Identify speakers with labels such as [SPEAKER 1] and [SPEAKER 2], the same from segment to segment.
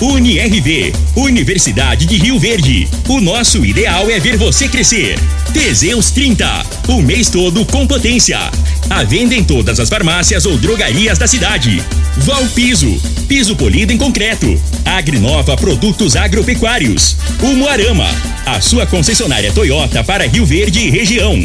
[SPEAKER 1] UniRV, Universidade de Rio Verde. O nosso ideal é ver você crescer. Teseus 30, o mês todo com potência. A venda em todas as farmácias ou drogarias da cidade. Valpiso, piso polido em concreto. Agrinova Produtos Agropecuários. Umuarama, a sua concessionária Toyota para Rio Verde e região.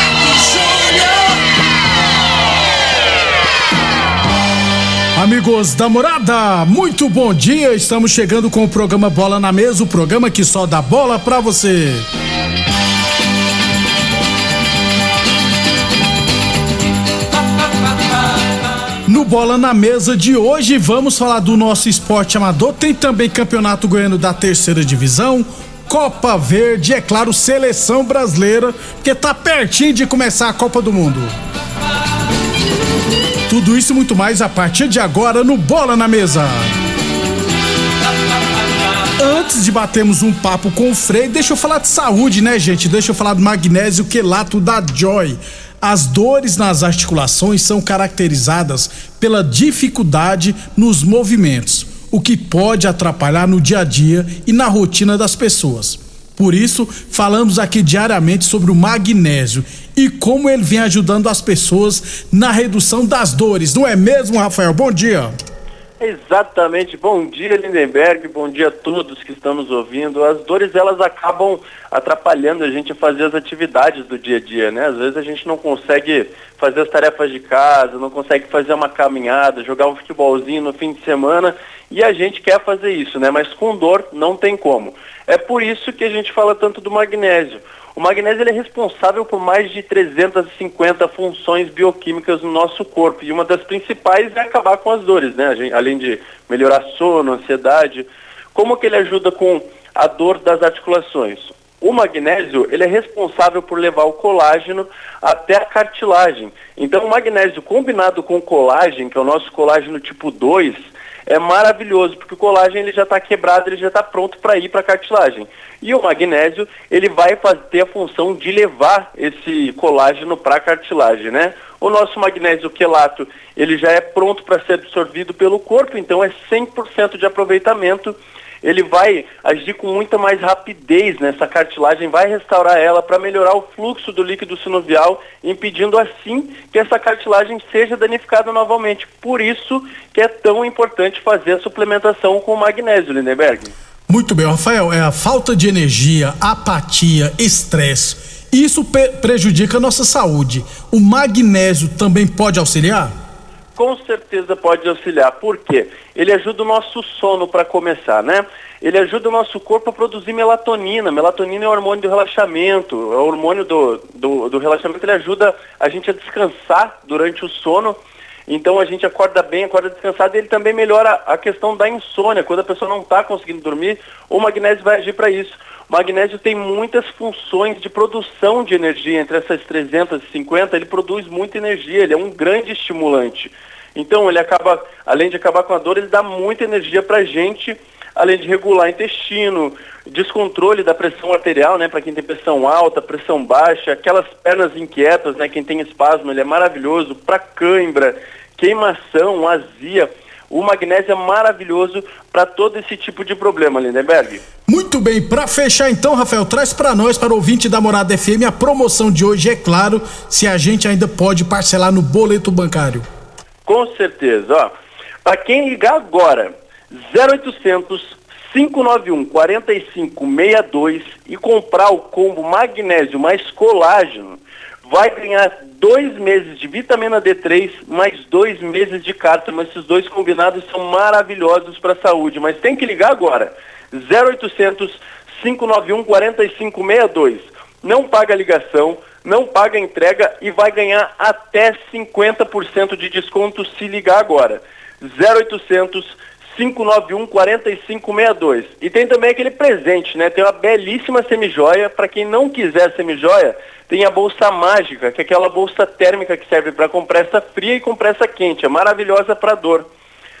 [SPEAKER 2] Amigos da morada, muito bom dia. Estamos chegando com o programa Bola na Mesa o programa que só dá bola pra você. No Bola na Mesa de hoje, vamos falar do nosso esporte amador. Tem também Campeonato Goiano da Terceira Divisão, Copa Verde, é claro, Seleção Brasileira, porque tá pertinho de começar a Copa do Mundo. Tudo isso e muito mais a partir de agora no Bola na Mesa. Antes de batermos um papo com o Frei, deixa eu falar de saúde, né, gente? Deixa eu falar do magnésio quelato da Joy. As dores nas articulações são caracterizadas pela dificuldade nos movimentos, o que pode atrapalhar no dia a dia e na rotina das pessoas. Por isso, falamos aqui diariamente sobre o magnésio e como ele vem ajudando as pessoas na redução das dores, não é mesmo, Rafael? Bom dia.
[SPEAKER 3] Exatamente. Bom dia, Lindenberg. Bom dia a todos que estão nos ouvindo. As dores elas acabam atrapalhando a gente a fazer as atividades do dia a dia, né? Às vezes a gente não consegue fazer as tarefas de casa, não consegue fazer uma caminhada, jogar um futebolzinho no fim de semana e a gente quer fazer isso, né? Mas com dor não tem como. É por isso que a gente fala tanto do magnésio. O magnésio é responsável por mais de 350 funções bioquímicas no nosso corpo e uma das principais é acabar com as dores, né? Além de melhorar sono, ansiedade. Como que ele ajuda com a dor das articulações? O magnésio, ele é responsável por levar o colágeno até a cartilagem. Então, o magnésio combinado com o colágeno, que é o nosso colágeno tipo 2, é maravilhoso, porque o colágeno ele já está quebrado, ele já está pronto para ir para a cartilagem. E o magnésio, ele vai ter a função de levar esse colágeno para a cartilagem, né? O nosso magnésio quelato, ele já é pronto para ser absorvido pelo corpo, então é 100% de aproveitamento ele vai agir com muita mais rapidez nessa cartilagem, vai restaurar ela para melhorar o fluxo do líquido sinovial, impedindo assim que essa cartilagem seja danificada novamente. Por isso que é tão importante fazer a suplementação com magnésio, Lindenberg.
[SPEAKER 2] Muito bem, Rafael, é a falta de energia, apatia, estresse. Isso prejudica a nossa saúde. O magnésio também pode auxiliar?
[SPEAKER 3] com certeza pode auxiliar. Por quê? Ele ajuda o nosso sono para começar, né? Ele ajuda o nosso corpo a produzir melatonina. Melatonina é o hormônio do relaxamento, é o hormônio do, do, do relaxamento. Ele ajuda a gente a descansar durante o sono. Então a gente acorda bem, acorda descansado e ele também melhora a questão da insônia. Quando a pessoa não está conseguindo dormir, o magnésio vai agir para isso. O magnésio tem muitas funções de produção de energia, entre essas 350, ele produz muita energia, ele é um grande estimulante. Então ele acaba, além de acabar com a dor, ele dá muita energia para a gente, além de regular intestino, descontrole da pressão arterial, né, para quem tem pressão alta, pressão baixa, aquelas pernas inquietas, né, quem tem espasmo, ele é maravilhoso para cãibra, queimação, azia. O magnésio é maravilhoso para todo esse tipo de problema, Lindenberg.
[SPEAKER 2] Muito bem, para fechar então, Rafael, traz para nós, para o ouvinte da Morada FM, a promoção de hoje, é claro, se a gente ainda pode parcelar no boleto bancário.
[SPEAKER 3] Com certeza, ó. Para quem ligar agora, 0800 591 4562 e comprar o combo magnésio mais colágeno, vai ganhar dois meses de vitamina D3 mais dois meses de cártamo. Esses dois combinados são maravilhosos para a saúde, mas tem que ligar agora. 0800 591 4562. Não paga ligação, não paga entrega e vai ganhar até 50% de desconto se ligar agora. 0800 591 4562. E tem também aquele presente, né? Tem uma belíssima semijoia. Para quem não quiser semijoia, tem a bolsa mágica, que é aquela bolsa térmica que serve para compressa fria e compressa quente. É maravilhosa para dor.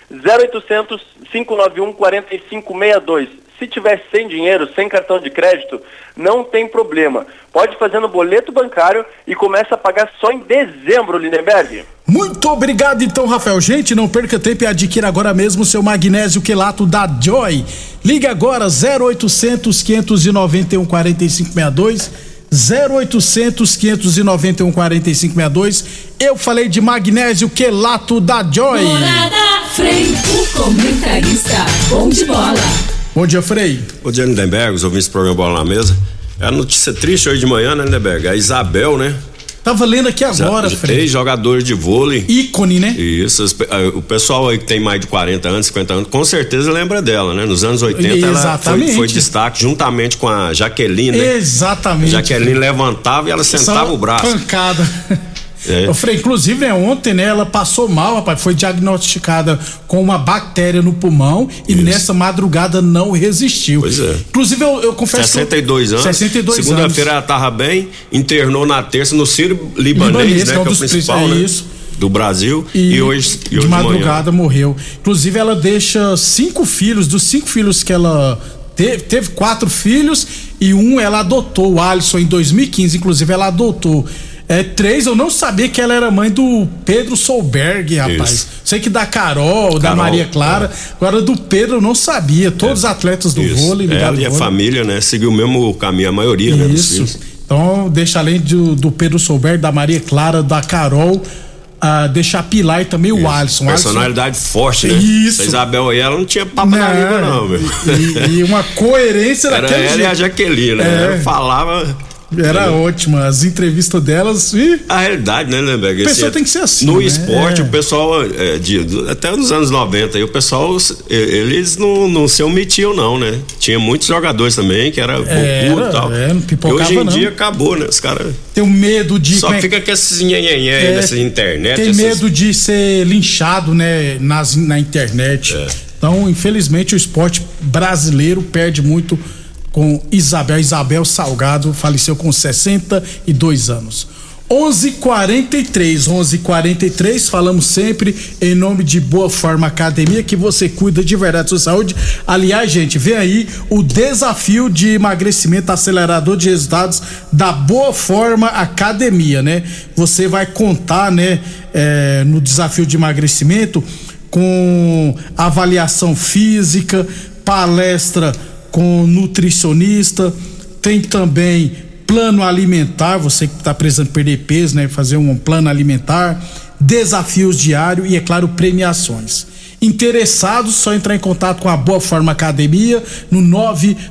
[SPEAKER 3] 0800 591 4562. Se tiver sem dinheiro, sem cartão de crédito, não tem problema. Pode fazer no boleto bancário e começa a pagar só em dezembro, Lindenberg.
[SPEAKER 2] Muito obrigado então, Rafael. Gente, não perca tempo e adquira agora mesmo seu magnésio quelato da Joy. Ligue agora 0800 591 4562 0800 591 4562. Eu falei de magnésio quelato da Joy.
[SPEAKER 4] Morada Frei, o comentarista, bom de bola.
[SPEAKER 2] Bom dia, Frei.
[SPEAKER 5] Bom dia, Lindenberg, os ouvintes do programa Bola na Mesa. É a notícia triste hoje de manhã, né, Lindenberg? A Isabel, né?
[SPEAKER 2] Tava lendo aqui agora, Frei.
[SPEAKER 5] Ex-jogador de vôlei.
[SPEAKER 2] Ícone, né?
[SPEAKER 5] Isso. O pessoal aí que tem mais de 40 anos, 50 anos, com certeza lembra dela, né? Nos anos 80 Exatamente. ela foi, foi destaque juntamente com a Jaqueline, né?
[SPEAKER 2] Exatamente.
[SPEAKER 5] Jaqueline levantava e ela sentava o braço.
[SPEAKER 2] Pancada. É. Eu falei, inclusive, né, ontem, né, ela passou mal, rapaz, foi diagnosticada com uma bactéria no pulmão e Isso. nessa madrugada não resistiu.
[SPEAKER 5] Pois é.
[SPEAKER 2] Inclusive, eu, eu confesso
[SPEAKER 5] 62
[SPEAKER 2] que,
[SPEAKER 5] anos.
[SPEAKER 2] 62
[SPEAKER 5] anos. Segunda-feira ela tava bem, internou na terça no Ciro Libanês, Libanês né, que é, o principal, é né? Isso do Brasil e, e hoje e
[SPEAKER 2] de madrugada morreu. Inclusive ela deixa cinco filhos, dos cinco filhos que ela teve, teve quatro filhos e um ela adotou, o Alisson em 2015, inclusive ela adotou. É, três, eu não sabia que ela era mãe do Pedro Solberg, rapaz. Isso. Sei que da Carol, Carol da Maria Clara. É. Agora do Pedro eu não sabia. Todos os é. atletas do Isso. vôlei.
[SPEAKER 5] Ela e a família, né? Seguiu o mesmo caminho, a maioria, né?
[SPEAKER 2] Isso. Então, deixa além do, do Pedro Solberg, da Maria Clara, da Carol. Uh, deixar pilar e também Isso. o Alisson.
[SPEAKER 5] Personalidade
[SPEAKER 2] Alisson...
[SPEAKER 5] forte, né?
[SPEAKER 2] Isso. A
[SPEAKER 5] Isabel aí, ela não tinha papo não, na língua, não, meu.
[SPEAKER 2] E, e uma coerência
[SPEAKER 5] Era
[SPEAKER 2] daquele
[SPEAKER 5] ela
[SPEAKER 2] jeito.
[SPEAKER 5] e a Jaqueline, né? Ela falava
[SPEAKER 2] era é. ótima, as entrevistas delas. E...
[SPEAKER 5] A realidade, né, Lemberg?
[SPEAKER 2] A pessoa é, tem que ser assim.
[SPEAKER 5] No né? esporte, é. o pessoal, é, de, até nos anos 90, e o pessoal, eles não, não se omitiam, não, né? Tinha muitos jogadores também que era,
[SPEAKER 2] era e tal. É,
[SPEAKER 5] e hoje em não. dia acabou, né? Os caras.
[SPEAKER 2] Tem um medo de.
[SPEAKER 5] Só fica com esses nhenhenhé é, nessa internet.
[SPEAKER 2] Tem
[SPEAKER 5] essas...
[SPEAKER 2] medo de ser linchado, né? Nas, na internet. É. Então, infelizmente, o esporte brasileiro perde muito com Isabel. Isabel Salgado faleceu com 62 anos. 11:43, 11:43. Falamos sempre em nome de Boa Forma Academia que você cuida de verdade da sua saúde. Aliás, gente, vem aí o desafio de emagrecimento acelerador de resultados da Boa Forma Academia, né? Você vai contar, né, é, no desafio de emagrecimento com avaliação física, palestra com nutricionista, tem também plano alimentar, você que está precisando perder peso, né? Fazer um plano alimentar, desafios diários e, é claro, premiações. Interessados, só entrar em contato com a Boa Forma Academia no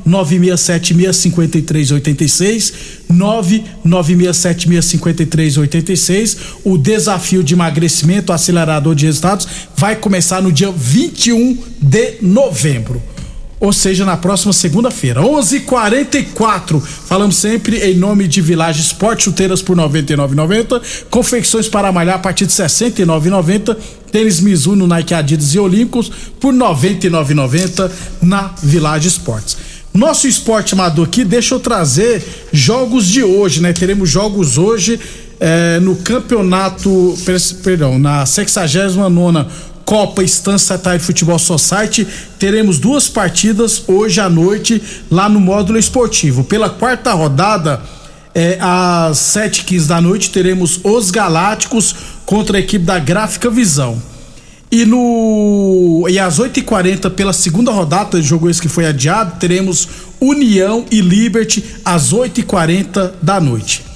[SPEAKER 2] 996765386, 996765386. O desafio de emagrecimento acelerador de resultados vai começar no dia 21 de novembro ou seja, na próxima segunda-feira, 11:44. Falamos sempre em nome de Village Esporte, chuteiras por 99,90, confecções para malhar a partir de 69,90, tênis Mizuno, Nike, Adidas e Olímpicos por 99,90 na Village Esportes. Nosso esporte amador aqui, deixa eu trazer jogos de hoje, né? Teremos jogos hoje eh, no campeonato, perdão, na 69 nona Copa Estância Tide Futebol Society. Teremos duas partidas hoje à noite lá no módulo esportivo. Pela quarta rodada, é, às 7h15 da noite, teremos os Galácticos contra a equipe da Gráfica Visão. E no e às 8h40, pela segunda rodada, jogo esse que foi adiado, teremos União e Liberty às 8h40 da noite.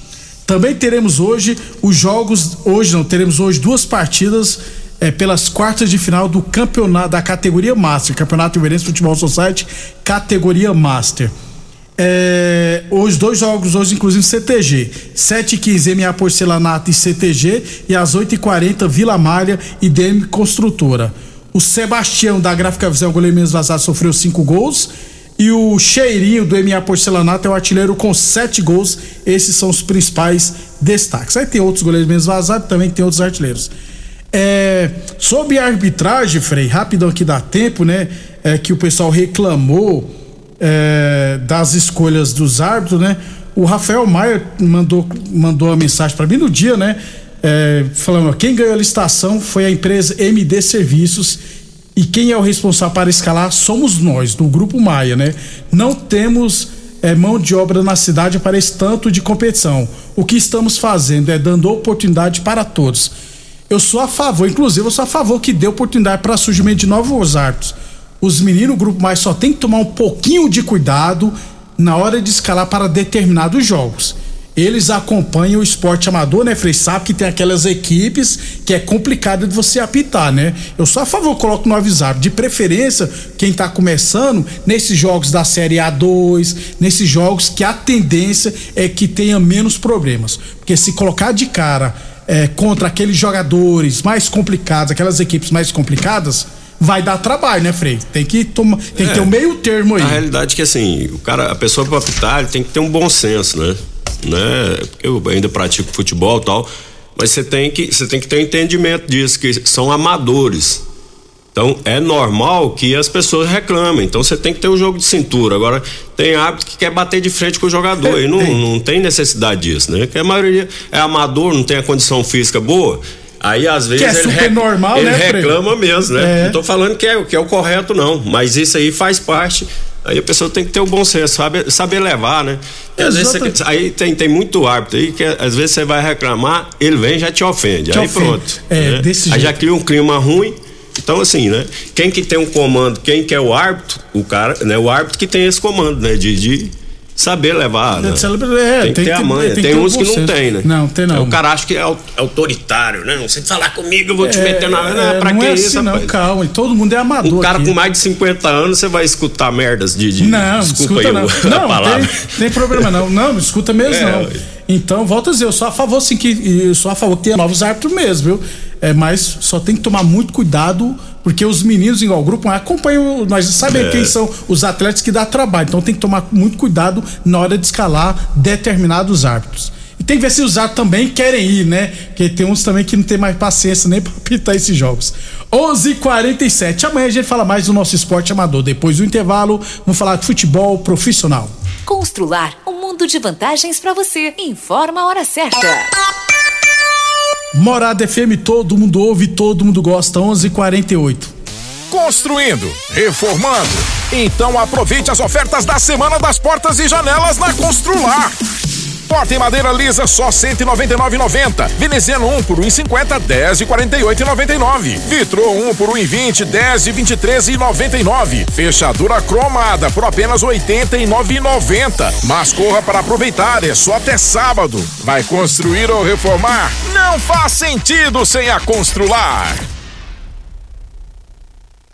[SPEAKER 2] Também teremos hoje os jogos. Hoje não, teremos hoje duas partidas é, pelas quartas de final do campeonato da categoria Master, Campeonato Iverense Futebol Society, categoria Master. É, os dois jogos hoje, inclusive CTG. 7h15 MA Porcelanato e CTG. E às 8h40 Vila Malha e DM Construtora. O Sebastião da Gráfica Visão, goleiro menos vazado, sofreu cinco gols. E o Cheirinho do MA Porcelanato é o artilheiro com sete gols. Esses são os principais destaques. Aí tem outros goleiros menos vazados, também tem outros artilheiros. É, sobre a arbitragem, Frei, rapidão aqui dá tempo, né? É, que o pessoal reclamou é, das escolhas dos árbitros, né? O Rafael Maia mandou, mandou uma mensagem para mim no dia, né? É, falando, quem ganhou a licitação foi a empresa MD Serviços e quem é o responsável para escalar somos nós, do Grupo Maia, né? Não temos é, mão de obra na cidade para esse tanto de competição. O que estamos fazendo é dando oportunidade para todos. Eu sou a favor, inclusive eu sou a favor que dê oportunidade para surgimento de novos árbitros. Os meninos, o Grupo Maia só tem que tomar um pouquinho de cuidado na hora de escalar para determinados jogos eles acompanham o esporte amador, né, Frei? Sabe que tem aquelas equipes que é complicado de você apitar, né? Eu sou a favor, coloco no avisado. De preferência, quem tá começando, nesses jogos da Série A2, nesses jogos que a tendência é que tenha menos problemas. Porque se colocar de cara é, contra aqueles jogadores mais complicados, aquelas equipes mais complicadas, vai dar trabalho, né, Frei? Tem que tomar, tem é, que ter um meio termo aí.
[SPEAKER 5] A realidade é que assim, o cara, a pessoa para apitar, tem que ter um bom senso, né? Né? Eu ainda pratico futebol e tal, mas você tem que você tem que ter um entendimento disso que são amadores. Então é normal que as pessoas reclamem. Então você tem que ter o um jogo de cintura. Agora tem árbitro que quer bater de frente com o jogador é, e não, não tem necessidade disso, né? Que a maioria é amador, não tem a condição física boa. Aí às vezes
[SPEAKER 2] que é
[SPEAKER 5] ele,
[SPEAKER 2] super normal,
[SPEAKER 5] ele
[SPEAKER 2] né,
[SPEAKER 5] reclama mesmo, né? É. Não tô falando que é, que é o correto não, mas isso aí faz parte Aí a pessoa tem que ter o um bom senso, saber, saber levar, né? às vezes você, aí tem, tem muito árbitro aí que às vezes você vai reclamar, ele vem e já te ofende. Te aí ofende. pronto.
[SPEAKER 2] É, né? desse
[SPEAKER 5] aí
[SPEAKER 2] jeito.
[SPEAKER 5] já cria um clima ruim. Então, assim, né? Quem que tem um comando, quem que é o árbitro, o cara, né? O árbitro que tem esse comando, né? De, de saber levar. Né?
[SPEAKER 2] É,
[SPEAKER 5] tem que ter a manha. Tem, tem uns que não tem, né?
[SPEAKER 2] Não, tem não.
[SPEAKER 5] o cara acha que é autoritário, né? Não sei falar comigo, eu vou te é, meter na.
[SPEAKER 2] É, pra não que é isso, assim, não, calma. E todo mundo é amador.
[SPEAKER 5] Um cara
[SPEAKER 2] aqui.
[SPEAKER 5] com mais de 50 anos, você vai escutar merdas de. de
[SPEAKER 2] não, desculpa escuta, aí não. não, palavra. Tem, tem problema não. Não, não escuta mesmo é, não. Então, volta a dizer, eu sou a favor sim que. Eu sou a favor que tenha novos árbitros mesmo, viu? É, mas só tem que tomar muito cuidado porque os meninos, igual o grupo, acompanham, nós sabemos é. quem são os atletas que dá trabalho. Então tem que tomar muito cuidado na hora de escalar determinados árbitros. E tem que ver se os árbitros também querem ir, né? Porque tem uns também que não tem mais paciência nem para apitar esses jogos. 11:47 h 47 Amanhã a gente fala mais do nosso esporte amador. Depois do intervalo, vamos falar de futebol profissional.
[SPEAKER 6] Constrular um mundo de vantagens para você. Informa a hora certa.
[SPEAKER 2] Morada FM, todo mundo ouve, todo mundo gosta, 11:48.
[SPEAKER 7] Construindo, reformando. Então aproveite as ofertas da Semana das Portas e Janelas na Constrular. Porta em madeira lisa só 199,90. Veneziano 1 por 1,50, 10 e 48,99. Vitro 1 por 1,20, 10 e 23,99. Fechadura cromada por apenas 89,90. Mas corra para aproveitar, é só até sábado. Vai construir ou reformar? Não faz sentido sem a Constrular.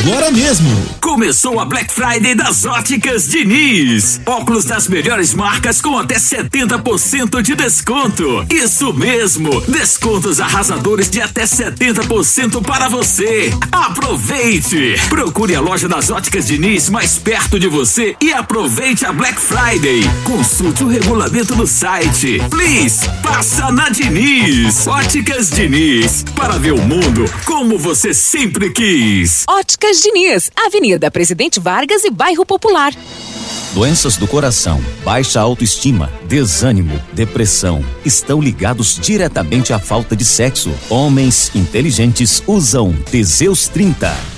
[SPEAKER 8] agora mesmo.
[SPEAKER 9] Começou a Black Friday das Óticas Diniz. Óculos das melhores marcas com até 70% de desconto. Isso mesmo, descontos arrasadores de até 70% para você. Aproveite! Procure a loja das Óticas Diniz mais perto de você e aproveite a Black Friday. Consulte o regulamento no site. Please, passa na Diniz. Óticas Diniz, para ver o mundo como você sempre quis.
[SPEAKER 10] Óticas Diniz, Avenida Presidente Vargas e Bairro Popular.
[SPEAKER 11] Doenças do coração, baixa autoestima, desânimo, depressão estão ligados diretamente à falta de sexo. Homens inteligentes usam Teseus 30.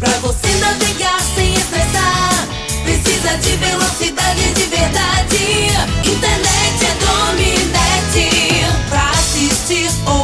[SPEAKER 12] Pra você navegar sem estressar, precisa de velocidade de verdade. Internet é Dominete. Pra assistir, ouvir,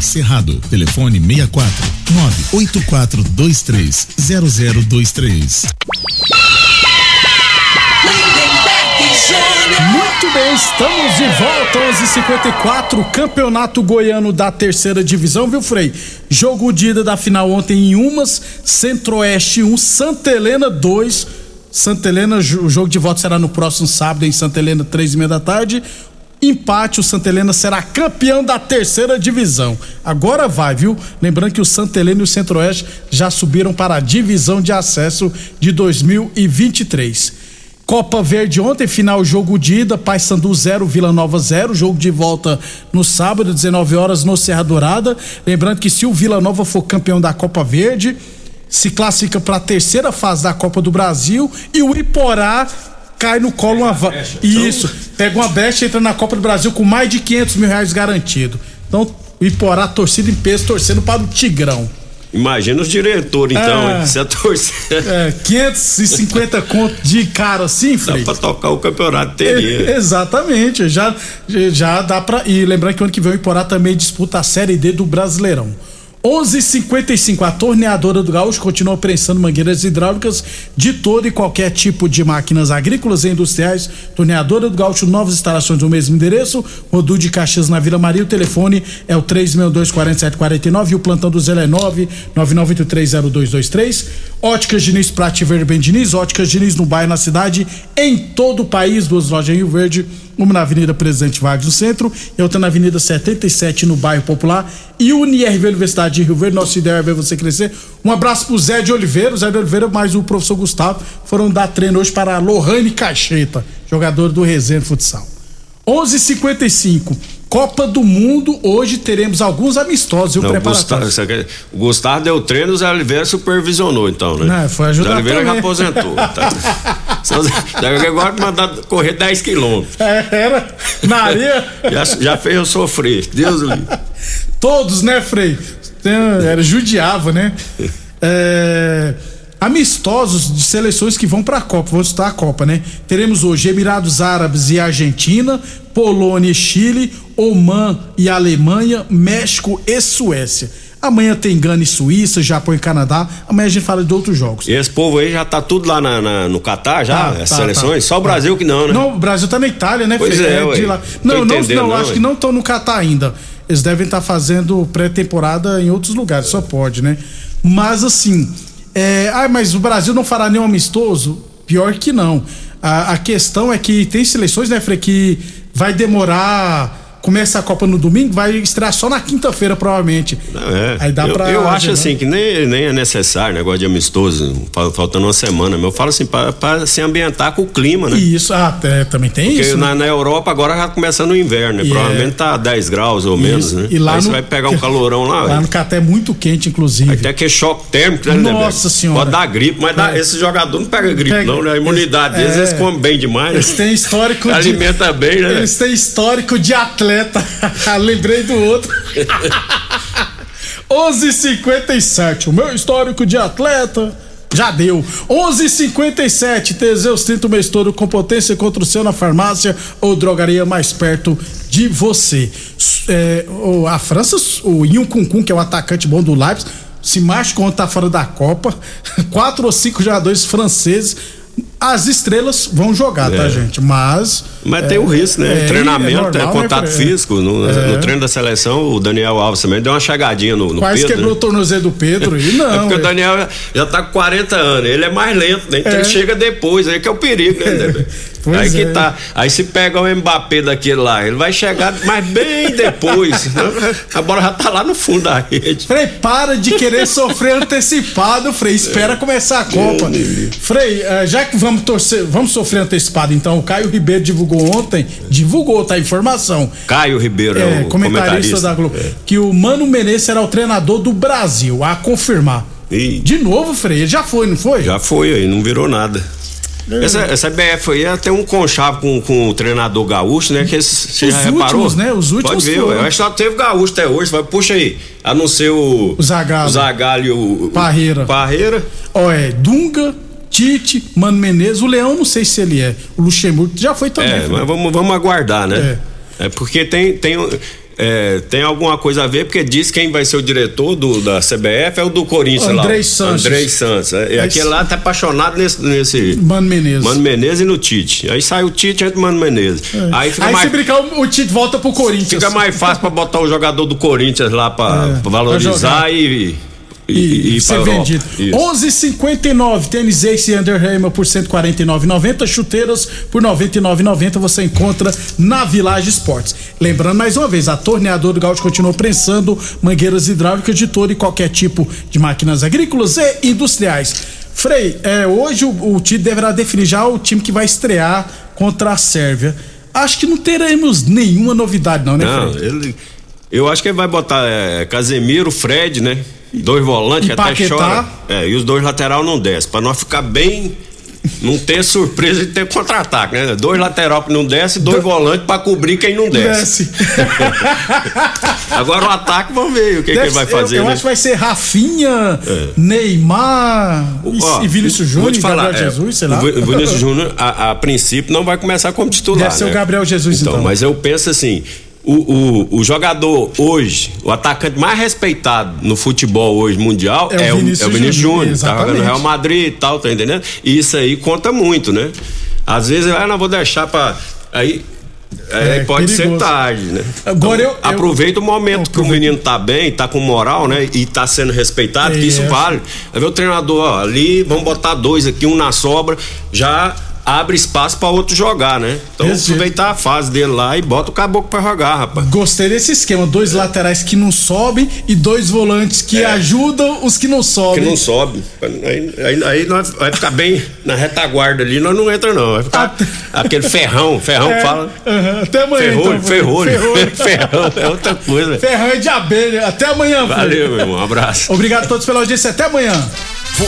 [SPEAKER 13] Cerrado. Telefone 64 98423 0023.
[SPEAKER 2] Muito bem, estamos de volta, 11:54 Campeonato Goiano da Terceira Divisão, viu, Frei? Jogo de ida da final ontem em Umas, Centro-Oeste 1, Santa Helena 2. Santa Helena, o jogo de volta será no próximo sábado em Santa Helena, três e meia da tarde. Empate, o Santa Helena será campeão da terceira divisão. Agora vai, viu? Lembrando que o Santa Helena e o Centro-Oeste já subiram para a divisão de acesso de 2023. Copa Verde ontem, final jogo de ida, Paysandu 0, Vila Nova 0, jogo de volta no sábado, 19 horas no Serra Dourada. Lembrando que se o Vila Nova for campeão da Copa Verde, se classifica para a terceira fase da Copa do Brasil e o Iporá cai no colo uma va... Isso, pega uma brecha e entra na Copa do Brasil com mais de 500 mil reais garantido. Então, o Iporá torcida em peso torcendo para o Tigrão.
[SPEAKER 5] Imagina os diretores, então,
[SPEAKER 2] É.
[SPEAKER 5] se a torcida.
[SPEAKER 2] É, 550 conto de cara assim,
[SPEAKER 5] Dá
[SPEAKER 2] Frei.
[SPEAKER 5] pra tocar o campeonato
[SPEAKER 2] É,
[SPEAKER 5] teria.
[SPEAKER 2] exatamente, já, já dá pra. E lembrando que o ano que vem o Iporá também disputa a Série D do Brasileirão. 11:55 A torneadora do Gaúcho continua prensando mangueiras hidráulicas de todo e qualquer tipo de máquinas agrícolas e industriais. Torneadora do Gaúcho, novas instalações no mesmo endereço. Rodu de Caxias na Vila Maria. O telefone é o 3624749 e o plantão do Zé é 999830223. Óticas Diniz, Prate Verde Bem Diniz. Óticas Diniz no bairro, na cidade, em todo o país. Duas lojas em Rio Verde uma na Avenida Presidente Vargas no centro e outra na Avenida 77 no bairro Popular e UniRV Universidade de Rio Verde. Nossa ideia é ver você crescer. Um abraço pro Zé de Oliveira, Zé de Oliveira mais o professor Gustavo foram dar treino hoje para Lohane Cacheta, jogador do Resenha Futsal. 11:55 Copa do Mundo, hoje teremos alguns amistosos e o
[SPEAKER 5] Não, o
[SPEAKER 2] preparatório.
[SPEAKER 5] Gustavo, você quer- o Gustavo deu treino, o Zé Oliveira supervisionou, então, né?
[SPEAKER 2] Não, foi ajudar
[SPEAKER 5] Zé Oliveira já
[SPEAKER 2] também.
[SPEAKER 5] aposentou. Tá? Zé Oliveira agora mandar correr 10 quilômetros.
[SPEAKER 2] É, era na areia.
[SPEAKER 5] Já, já fez eu sofrer. Deus livre.
[SPEAKER 2] Todos, né, Frei? Era judiava, né? É, amistosos de seleções que vão para a Copa, vão disputar a Copa, né? Teremos hoje Emirados Árabes e Argentina, Polônia e Chile, Oman e Alemanha, México e Suécia. Amanhã tem Gana e Suíça, Japão e Canadá. Amanhã a gente fala de outros jogos.
[SPEAKER 5] E esse povo aí já tá tudo lá na- na- no Catar, já?
[SPEAKER 2] Tá,
[SPEAKER 5] as
[SPEAKER 2] tá,
[SPEAKER 5] seleções?
[SPEAKER 2] tá.
[SPEAKER 5] Só o Brasil que não, né?
[SPEAKER 2] Não, o Brasil tá na Itália, né,
[SPEAKER 5] Pois é. Tô
[SPEAKER 2] Não, não, não,
[SPEAKER 5] não,
[SPEAKER 2] acho
[SPEAKER 5] ué.
[SPEAKER 2] que não estão no Catar ainda. Eles devem estar fazendo pré-temporada em outros lugares, só pode, né? Mas assim, é, ah, mas o Brasil não fará nenhum amistoso? Pior que não. A, a questão é que tem seleções, né, Frei, que vai demorar. Começa a Copa no domingo, vai estrear só na quinta-feira, provavelmente.
[SPEAKER 5] É.
[SPEAKER 2] Aí dá
[SPEAKER 5] eu,
[SPEAKER 2] pra
[SPEAKER 5] eu acho assim que nem, nem é necessário negócio de amistoso, fal- faltando uma semana. mas Eu falo assim, pra, pra se ambientar com o clima, né?
[SPEAKER 2] Isso, ah, é, também tem
[SPEAKER 5] Porque
[SPEAKER 2] isso. né?
[SPEAKER 5] na, na Europa agora já começando o inverno, né?
[SPEAKER 2] E
[SPEAKER 5] Provavelmente
[SPEAKER 2] é-
[SPEAKER 5] tá 10 graus ou menos,
[SPEAKER 2] Isso.
[SPEAKER 5] né?
[SPEAKER 2] E lá
[SPEAKER 5] Aí você
[SPEAKER 2] no-
[SPEAKER 5] vai pegar um calorão lá,
[SPEAKER 2] Lá no Catar é muito quente, inclusive.
[SPEAKER 5] Até que é choque térmico, né?
[SPEAKER 2] Nossa Senhora.
[SPEAKER 5] Pode dar gripe, mas dá-
[SPEAKER 2] É.
[SPEAKER 5] esse jogador não pega gripe,
[SPEAKER 2] Pega-
[SPEAKER 5] não, né? A imunidade deles,
[SPEAKER 2] É.
[SPEAKER 5] eles comem bem demais.
[SPEAKER 2] Eles têm histórico de.
[SPEAKER 5] Alimenta bem, né?
[SPEAKER 2] Eles têm histórico de atleta. Lembrei do outro. 11:57. O meu histórico de atleta. Já deu. 11:57. Teseus 30 o mês todo com potência contra o seu na farmácia ou drogaria mais perto de você. É, a França, o Yun Kun que é o atacante bom do Leipzig, se machucou quando tá fora da Copa. Quatro ou cinco jogadores franceses. As estrelas vão jogar, tá,
[SPEAKER 5] É.
[SPEAKER 2] gente? Mas.
[SPEAKER 5] Mas
[SPEAKER 2] é,
[SPEAKER 5] tem o risco, né?
[SPEAKER 2] é,
[SPEAKER 5] Treinamento, é,
[SPEAKER 2] normal, né,
[SPEAKER 5] contato
[SPEAKER 2] Fred?
[SPEAKER 5] físico. No,
[SPEAKER 2] É.
[SPEAKER 5] no treino da seleção, o Daniel Alves também deu uma chegadinha no, no
[SPEAKER 2] Quase
[SPEAKER 5] Pedro.
[SPEAKER 2] quebrou o
[SPEAKER 5] né?
[SPEAKER 2] tornozelo do Pedro e não.
[SPEAKER 5] é porque o
[SPEAKER 2] é.
[SPEAKER 5] Daniel já- tá com 40 anos, ele é mais lento, né? Então
[SPEAKER 2] É.
[SPEAKER 5] ele chega depois, aí que é o perigo, né? né? Aí que
[SPEAKER 2] é.
[SPEAKER 5] tá. Aí se pega o Mbappé daquele lá, ele vai chegar, mas bem depois. a bola já tá lá no fundo da rede.
[SPEAKER 2] Frei, para de querer sofrer antecipado, Frei. Espera começar a Copa. Frei, eh, já que vamos torcer, vamos sofrer antecipado, então o Caio Ribeiro divulgou ontem, divulgou, tá a informação.
[SPEAKER 5] Caio Ribeiro é,
[SPEAKER 2] É,
[SPEAKER 5] o
[SPEAKER 2] comentarista
[SPEAKER 5] comentarista.
[SPEAKER 2] da Globo.
[SPEAKER 5] É.
[SPEAKER 2] Que o Mano Menezes será o treinador do Brasil, a confirmar.
[SPEAKER 5] E
[SPEAKER 2] De novo, Frei, já foi, não foi?
[SPEAKER 5] já foi aí, não virou nada.
[SPEAKER 2] É.
[SPEAKER 5] Essa, essa BF aí até um conchavo com, com o treinador gaúcho, né? Que esse, você
[SPEAKER 2] Os
[SPEAKER 5] já reparou?
[SPEAKER 2] últimos, né? Os últimos
[SPEAKER 5] Pode ver,
[SPEAKER 2] foram.
[SPEAKER 5] eu acho que só teve gaúcho até hoje. Vai, puxa aí, a não ser o.
[SPEAKER 2] O Zagallo.
[SPEAKER 5] O Zagallo e o.
[SPEAKER 2] Parreira.
[SPEAKER 5] Parreira.
[SPEAKER 2] Ó, é Dunga, Tite, Mano Menezes, o Leão não sei se ele é. O Luxemburgo já foi também.
[SPEAKER 5] É,
[SPEAKER 2] Frei.
[SPEAKER 5] mas vamos, vamos aguardar, né? É. porque tem. tem é, tem alguma coisa a ver, porque diz quem vai ser o diretor do, da CBF é o do Corinthians lá.
[SPEAKER 2] Andrei
[SPEAKER 5] o
[SPEAKER 2] Sanches.
[SPEAKER 5] Andrei Santos. É, e aquele lá tá apaixonado nesse. nesse
[SPEAKER 2] Mano Menezes.
[SPEAKER 5] Mano Menezes e no Tite. Aí sai o Tite entra o Mano Menezes. Aí fica
[SPEAKER 2] Aí
[SPEAKER 5] mais.
[SPEAKER 2] se brincar, o o Tite volta pro Corinthians.
[SPEAKER 5] Fica mais fácil pra botar o jogador do Corinthians lá pra,
[SPEAKER 2] É,
[SPEAKER 5] pra valorizar
[SPEAKER 2] pra
[SPEAKER 5] e, e, e,
[SPEAKER 2] e, ser vendido.
[SPEAKER 5] Isso.
[SPEAKER 2] 11:59 tênis Ace Under Armour por 149,90, chuteiras por 99,90 você encontra na Village Esportes. Lembrando mais uma vez, a torneadora do Gaúcho continua prensando mangueiras hidráulicas de todo e qualquer tipo de máquinas agrícolas e industriais. Frei, é, hoje o, o time deverá definir já o time que vai estrear contra a Sérvia. Acho que não teremos nenhuma novidade não, né,
[SPEAKER 5] Não,
[SPEAKER 2] Frei?
[SPEAKER 5] ele. Eu acho que ele vai botar é, Casemiro, Fred, né? Dois volantes
[SPEAKER 2] E
[SPEAKER 5] que até chora. É, e os dois lateral não desce. Pra nós ficar bem. Não ter surpresa de ter contra-ataque, né? Dois lateral que não desce e dois volantes pra cobrir quem não desce.
[SPEAKER 2] Desce.
[SPEAKER 5] Agora o ataque, vamos ver o que, que ele vai
[SPEAKER 2] ser- eu-
[SPEAKER 5] fazer,
[SPEAKER 2] Eu,
[SPEAKER 5] né?
[SPEAKER 2] acho que vai ser Rafinha,
[SPEAKER 5] É.
[SPEAKER 2] Neymar e-
[SPEAKER 5] Ó,
[SPEAKER 2] e Vinícius Júnior
[SPEAKER 5] falar,
[SPEAKER 2] Gabriel
[SPEAKER 5] é,
[SPEAKER 2] Jesus, sei
[SPEAKER 5] o
[SPEAKER 2] lá.
[SPEAKER 5] O Vinícius Júnior, a, a princípio, não vai começar como titular.
[SPEAKER 2] Deve ser o
[SPEAKER 5] né?
[SPEAKER 2] Gabriel Jesus, então.
[SPEAKER 5] Mas eu penso assim: o, o, o jogador hoje, o atacante mais respeitado no futebol hoje mundial é,
[SPEAKER 2] É o
[SPEAKER 5] o,
[SPEAKER 2] Vinícius
[SPEAKER 5] é o Vinícius
[SPEAKER 2] Júnior.
[SPEAKER 5] Tá jogando no Real Madrid e tal, tá entendendo? E isso aí conta muito, né? Às vezes, ah, não vou deixar pra. Aí.
[SPEAKER 2] É,
[SPEAKER 5] pode ser
[SPEAKER 2] perigoso.
[SPEAKER 5] tarde, né?
[SPEAKER 2] Agora eu- eu-
[SPEAKER 5] aproveita o momento que o menino tá bem, tá com moral, né? E tá sendo respeitado, que isso
[SPEAKER 2] É.
[SPEAKER 5] vale. Aí vê o treinador, ó, ali, vamos botar dois aqui, um na sobra, já abre espaço pra outro jogar, né? Então aproveitar a fase dele lá e bota o caboclo pra jogar, rapaz.
[SPEAKER 2] Gostei desse esquema, dois laterais que não sobem e dois volantes que ajudam os que não
[SPEAKER 5] É. Que
[SPEAKER 2] sobem.
[SPEAKER 5] não sobe. Aí, aí, aí nós vai ficar bem na retaguarda ali, nós não entra não. Vai ficar aquele ferrão, ferrão
[SPEAKER 2] É,
[SPEAKER 5] fala.
[SPEAKER 2] aham, Até amanhã,
[SPEAKER 5] Ferrolho,
[SPEAKER 2] então.
[SPEAKER 5] ferrolho.
[SPEAKER 2] Ferrolho.
[SPEAKER 5] ferrão é outra coisa.
[SPEAKER 2] Ferrão é de abelha. Até amanhã, filho.
[SPEAKER 5] Valeu, meu irmão. Um abraço.
[SPEAKER 2] Obrigado a todos pela audiência. Até amanhã.